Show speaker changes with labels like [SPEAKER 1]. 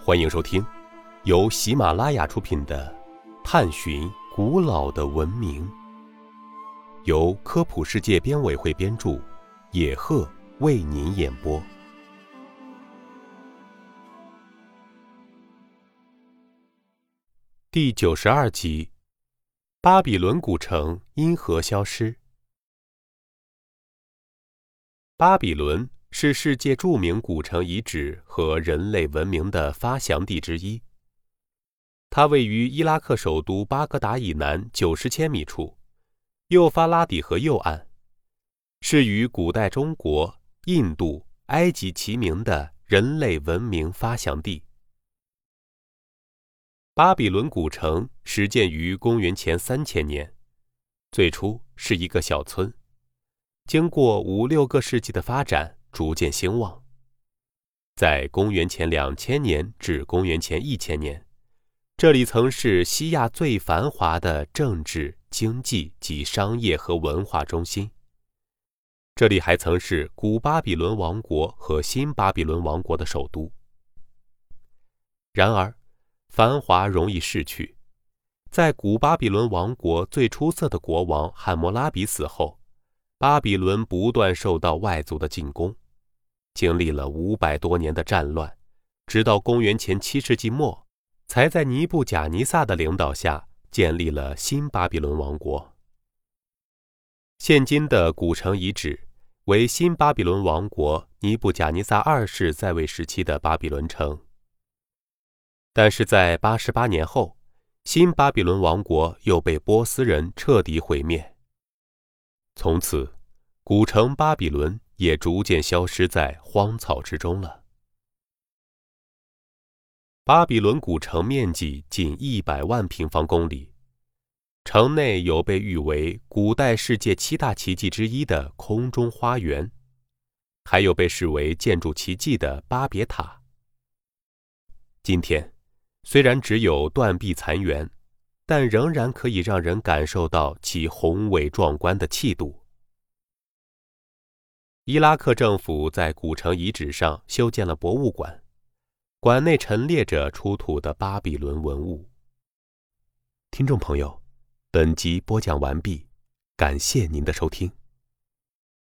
[SPEAKER 1] 欢迎收听由喜马拉雅出品的《探寻古老的文明》，由科普世界编委会编著，野鹤为您演播。第九十二集：巴比伦古城因何消失？巴比伦是世界著名古城遗址和人类文明的发祥地之一。它位于伊拉克首都巴格达以南九十千米处，幼发拉底河右岸，是与古代中国、印度、埃及齐名的人类文明发祥地。巴比伦古城始建于公元前三千年，最初是一个小村，经过五六个世纪的发展，逐渐兴旺。在公元前两千年至公元前一千年，这里曾是西亚最繁华的政治、经济及商业和文化中心。这里还曾是古巴比伦王国和新巴比伦王国的首都。然而，繁华容易逝去，在古巴比伦王国最出色的国王汉谟拉比死后，巴比伦不断受到外族的进攻，经历了五百多年的战乱，直到公元前七世纪末，才在尼布贾尼撒的领导下建立了新巴比伦王国。现今的古城遗址为新巴比伦王国尼布贾尼撒二世在位时期的巴比伦城。但是在八十八年后，新巴比伦王国又被波斯人彻底毁灭。从此，古城巴比伦也逐渐消失在荒草之中了。巴比伦古城面积近一百万平方公里，城内有被誉为古代世界七大奇迹之一的空中花园，还有被视为建筑奇迹的巴别塔。今天。虽然只有断壁残垣，但仍然可以让人感受到其宏伟壮观的气度。伊拉克政府在古城遗址上修建了博物馆，馆内陈列着出土的巴比伦文物。听众朋友，本集播讲完毕，感谢您的收听。